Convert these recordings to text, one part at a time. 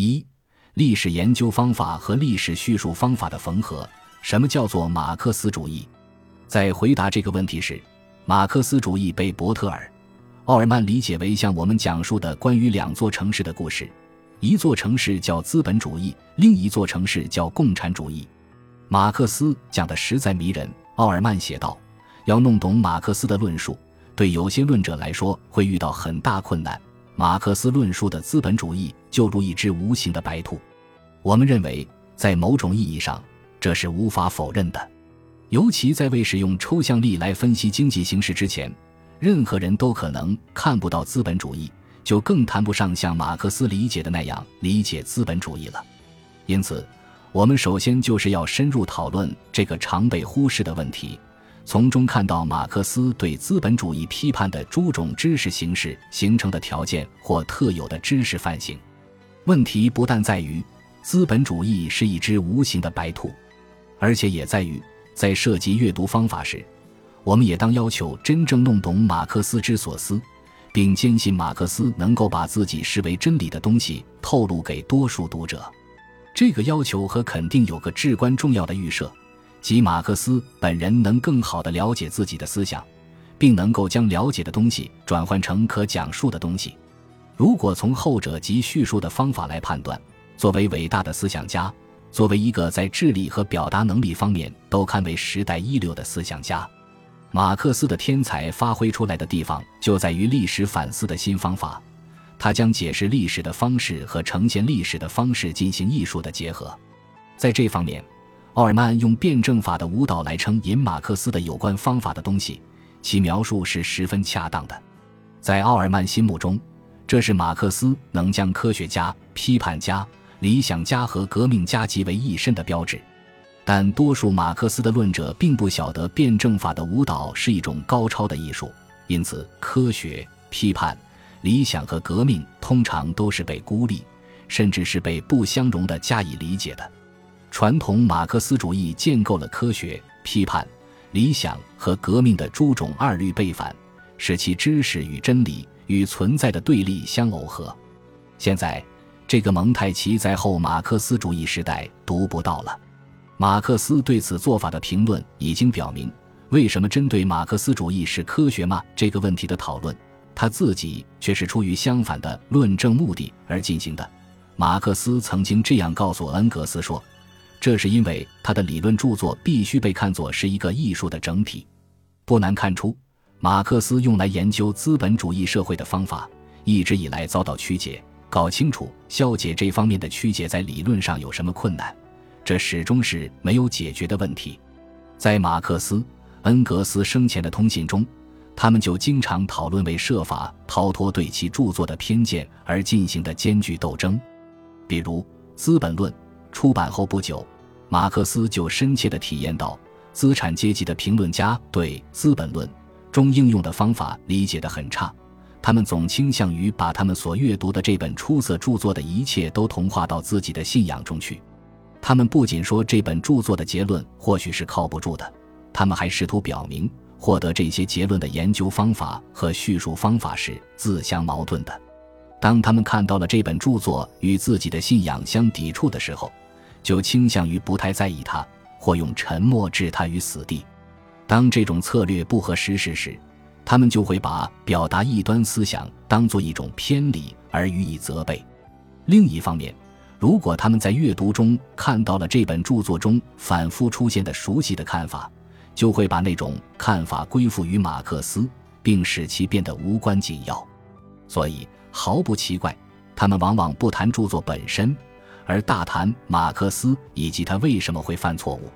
一、历史研究方法和历史叙述方法的缝合。什么叫做马克思主义？在回答这个问题时，马克思主义被伯特尔、奥尔曼理解为向我们讲述的关于两座城市的故事。一座城市叫资本主义，另一座城市叫共产主义。马克思讲的实在迷人。奥尔曼写道：“要弄懂马克思的论述，对有些论者来说会遇到很大困难。马克思论述的资本主义就如一只无形的白兔。我们认为，在某种意义上，这是无法否认的。尤其在未使用抽象力来分析经济形势之前，任何人都可能看不到资本主义。”就更谈不上像马克思理解的那样理解资本主义了。因此，我们首先就是要深入讨论这个常被忽视的问题，从中看到马克思对资本主义批判的诸种知识形式形成的条件或特有的知识范型。问题不但在于资本主义是一只无形的白兔，而且也在于在涉及阅读方法时，我们也当要求真正弄懂马克思之所思。并坚信马克思能够把自己视为真理的东西透露给多数读者。这个要求和肯定有个至关重要的预设，即马克思本人能更好地了解自己的思想，并能够将了解的东西转换成可讲述的东西。如果从后者及叙述的方法来判断，作为伟大的思想家，作为一个在智力和表达能力方面都堪为时代一流的思想家。马克思的天才发挥出来的地方就在于历史反思的新方法，他将解释历史的方式和呈现历史的方式进行艺术的结合。在这方面，奥尔曼用辩证法的舞蹈来称引马克思的有关方法的东西，其描述是十分恰当的。在奥尔曼心目中，这是马克思能将科学家、批判家、理想家和革命家集为一身的标志。但多数马克思的论者并不晓得辩证法的舞蹈是一种高超的艺术，因此科学、批判、理想和革命通常都是被孤立，甚至是被不相容的加以理解的。传统马克思主义建构了科学、批判、理想和革命的诸种二律背反，使其知识与真理与存在的对立相耦合。现在，这个蒙太奇在后马克思主义时代读不到了。马克思对此做法的评论已经表明，为什么针对马克思主义是科学吗这个问题的讨论，他自己却是出于相反的论证目的而进行的。马克思曾经这样告诉恩格斯说：“这是因为他的理论著作必须被看作是一个艺术的整体。”不难看出，马克思用来研究资本主义社会的方法一直以来遭到曲解。搞清楚消解这方面的曲解在理论上有什么困难？这始终是没有解决的问题。在马克思、恩格斯生前的通信中，他们就经常讨论为设法逃脱对其著作的偏见而进行的艰巨斗争。比如《资本论》出版后不久，马克思就深切地体验到，资产阶级的评论家对《资本论》中应用的方法理解得很差，他们总倾向于把他们所阅读的这本出色著作的一切都同化到自己的信仰中去。他们不仅说这本著作的结论或许是靠不住的，他们还试图表明，获得这些结论的研究方法和叙述方法是自相矛盾的。当他们看到了这本著作与自己的信仰相抵触的时候，就倾向于不太在意它，或用沉默置它于死地。当这种策略不合时事时，他们就会把表达异端思想当作一种偏离而予以责备。另一方面，如果他们在阅读中看到了这本著作中反复出现的熟悉的看法，就会把那种看法归附于马克思，并使其变得无关紧要。所以毫不奇怪，他们往往不谈著作本身，而大谈马克思以及他为什么会犯错误。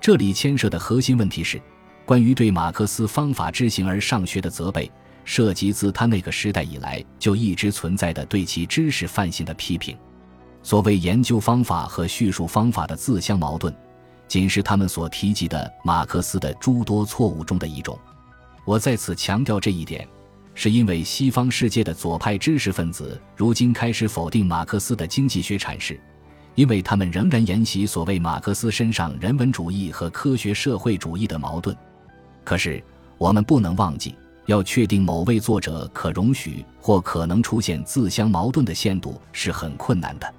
这里牵涉的核心问题是，关于对马克思方法之行而上学的责备，涉及自他那个时代以来就一直存在的对其知识范性的批评。所谓研究方法和叙述方法的自相矛盾，仅是他们所提及的马克思的诸多错误中的一种。我在此强调这一点，是因为西方世界的左派知识分子如今开始否定马克思的经济学阐释，因为他们仍然沿袭所谓马克思身上人文主义和科学社会主义的矛盾。可是，我们不能忘记，要确定某位作者可容许或可能出现自相矛盾的限度是很困难的。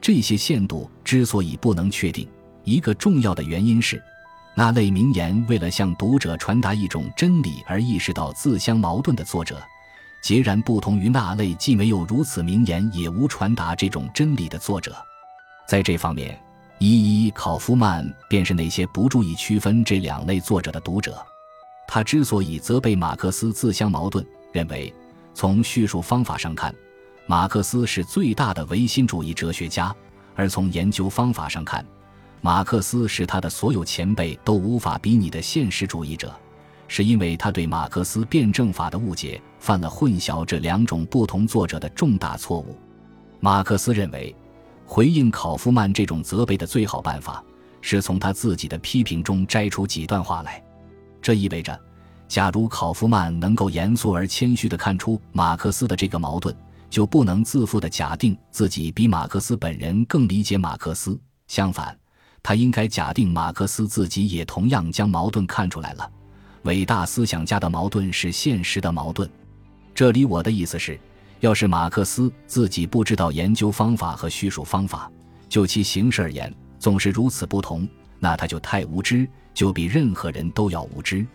这些限度之所以不能确定，一个重要的原因是，那类名言为了向读者传达一种真理而意识到自相矛盾的作者，截然不同于那类既没有如此名言也无传达这种真理的作者。在这方面，伊伊考夫曼便是那些不注意区分这两类作者的读者。他之所以责备马克思自相矛盾，认为从叙述方法上看。马克思是最大的唯心主义哲学家，而从研究方法上看，马克思是他的所有前辈都无法比拟的现实主义者，是因为他对马克思辩证法的误解，犯了混淆这两种不同作者的重大错误。马克思认为，回应考夫曼这种责备的最好办法，是从他自己的批评中摘出几段话来。这意味着，假如考夫曼能够严肃而谦虚地看出马克思的这个矛盾。就不能自负地假定自己比马克思本人更理解马克思。相反，他应该假定马克思自己也同样将矛盾看出来了。伟大思想家的矛盾是现实的矛盾。这里我的意思是，要是马克思自己不知道研究方法和叙述方法，就其形式而言总是如此不同，那他就太无知，就比任何人都要无知。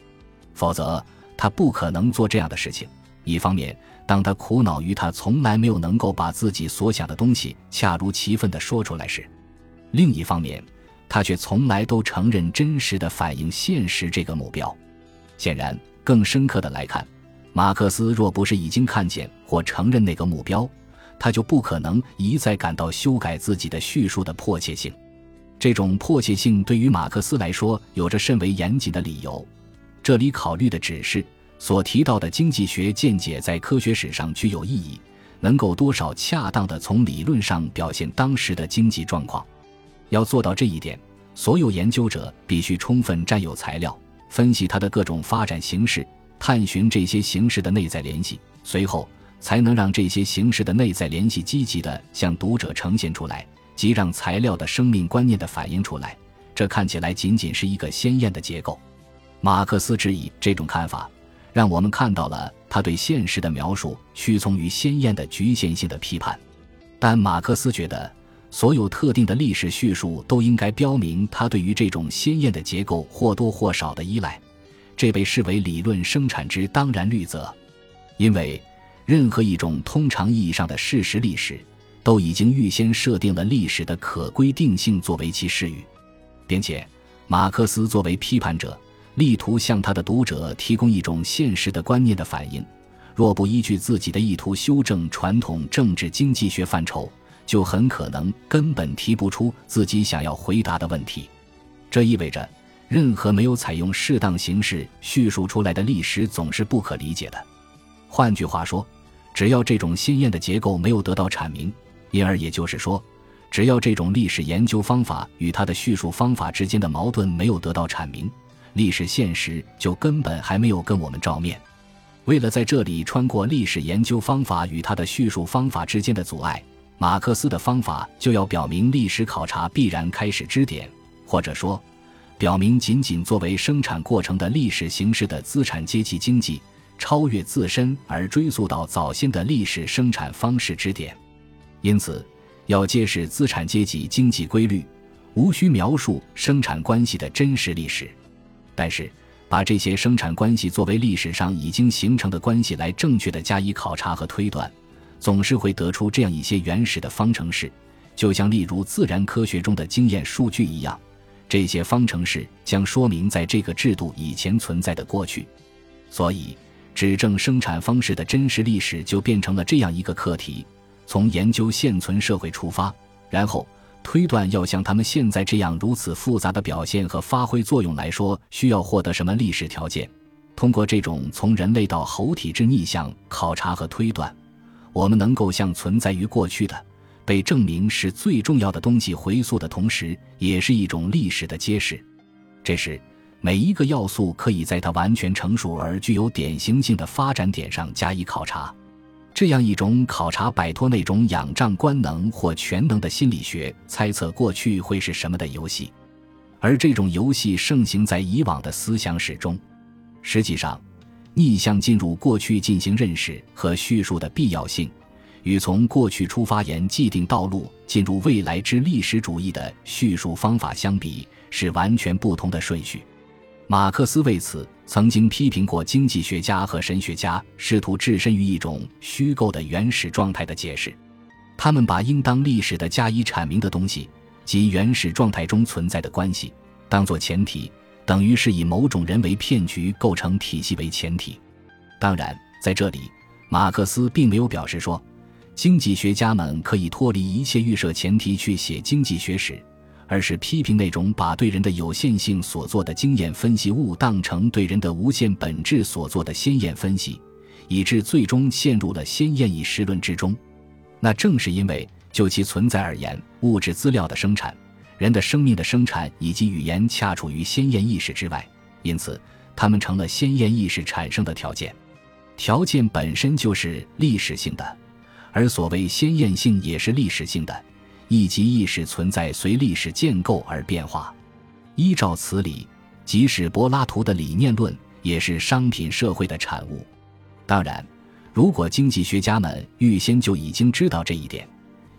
否则，他不可能做这样的事情。一方面，当他苦恼于他从来没有能够把自己所想的东西恰如其分地说出来时，另一方面，他却从来都承认真实的反映现实这个目标。显然，更深刻的来看，马克思若不是已经看见或承认那个目标，他就不可能一再感到修改自己的叙述的迫切性。这种迫切性对于马克思来说有着甚为严谨的理由。这里考虑的只是。所提到的经济学见解在科学史上具有意义，能够多少恰当地从理论上表现当时的经济状况。要做到这一点，所有研究者必须充分占有材料，分析它的各种发展形式，探寻这些形式的内在联系，随后才能让这些形式的内在联系积极地向读者呈现出来，即让材料的生命观念的反映出来。这看起来仅仅是一个鲜艳的结构。马克思质疑这种看法。让我们看到了他对现实的描述屈从于鲜艳的局限性的批判，但马克思觉得所有特定的历史叙述都应该标明他对于这种鲜艳的结构或多或少的依赖，这被视为理论生产之当然律则，因为任何一种通常意义上的事实历史都已经预先设定了历史的可规定性作为其视域，并且马克思作为批判者。力图向他的读者提供一种现实的观念的反应，若不依据自己的意图修正传统政治经济学范畴，就很可能根本提不出自己想要回答的问题。这意味着，任何没有采用适当形式叙述出来的历史总是不可理解的。换句话说，只要这种鲜艳的结构没有得到阐明，因而也就是说，只要这种历史研究方法与它的叙述方法之间的矛盾没有得到阐明。历史现实就根本还没有跟我们照面。为了在这里穿过历史研究方法与它的叙述方法之间的阻碍，马克思的方法就要表明历史考察必然开始支点，或者说，表明仅仅作为生产过程的历史形式的资产阶级经济超越自身而追溯到早先的历史生产方式支点。因此，要揭示资产阶级经济规律，无需描述生产关系的真实历史。但是，把这些生产关系作为历史上已经形成的关系来正确的加以考察和推断，总是会得出这样一些原始的方程式，就像例如自然科学中的经验数据一样。这些方程式将说明在这个制度以前存在的过去。所以，指证生产方式的真实历史就变成了这样一个课题：从研究现存社会出发，然后。推断要像他们现在这样如此复杂的表现和发挥作用来说，需要获得什么历史条件？通过这种从人类到猴体之逆向考察和推断，我们能够向存在于过去的、被证明是最重要的东西回溯的同时，也是一种历史的揭示。这时，每一个要素可以在它完全成熟而具有典型性的发展点上加以考察。这样一种考察摆脱那种仰仗官能或全能的心理学猜测过去会是什么的游戏，而这种游戏盛行在以往的思想史中。实际上，逆向进入过去进行认识和叙述的必要性，与从过去出发沿既定道路进入未来之历史主义的叙述方法相比，是完全不同的顺序。马克思为此曾经批评过经济学家和神学家试图置身于一种虚构的原始状态的解释，他们把应当历史的加以阐明的东西及原始状态中存在的关系当作前提，等于是以某种人为骗局构成体系为前提。当然，在这里，马克思并没有表示说，经济学家们可以脱离一切预设前提去写经济学史。而是批评那种把对人的有限性所做的经验分析误当成对人的无限本质所做的先验分析，以致最终陷入了先验意识论之中。那正是因为就其存在而言，物质资料的生产、人的生命的生产以及语言恰处于先验意识之外，因此它们成了先验意识产生的条件。条件本身就是历史性的，而所谓先验性也是历史性的。一级意识存在随历史建构而变化，依照此理，即使柏拉图的理念论也是商品社会的产物。当然，如果经济学家们预先就已经知道这一点，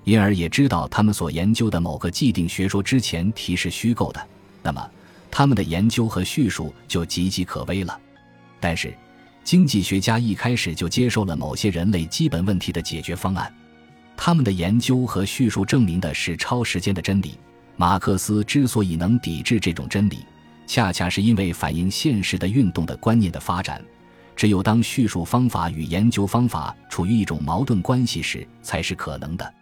因而也知道他们所研究的某个既定学说之前提是虚构的，那么他们的研究和叙述就岌岌可危了。但是，经济学家一开始就接受了某些人类基本问题的解决方案。他们的研究和叙述证明的是超时间的真理。马克思之所以能抵制这种真理，恰恰是因为反映现实的运动的观念的发展。只有当叙述方法与研究方法处于一种矛盾关系时，才是可能的。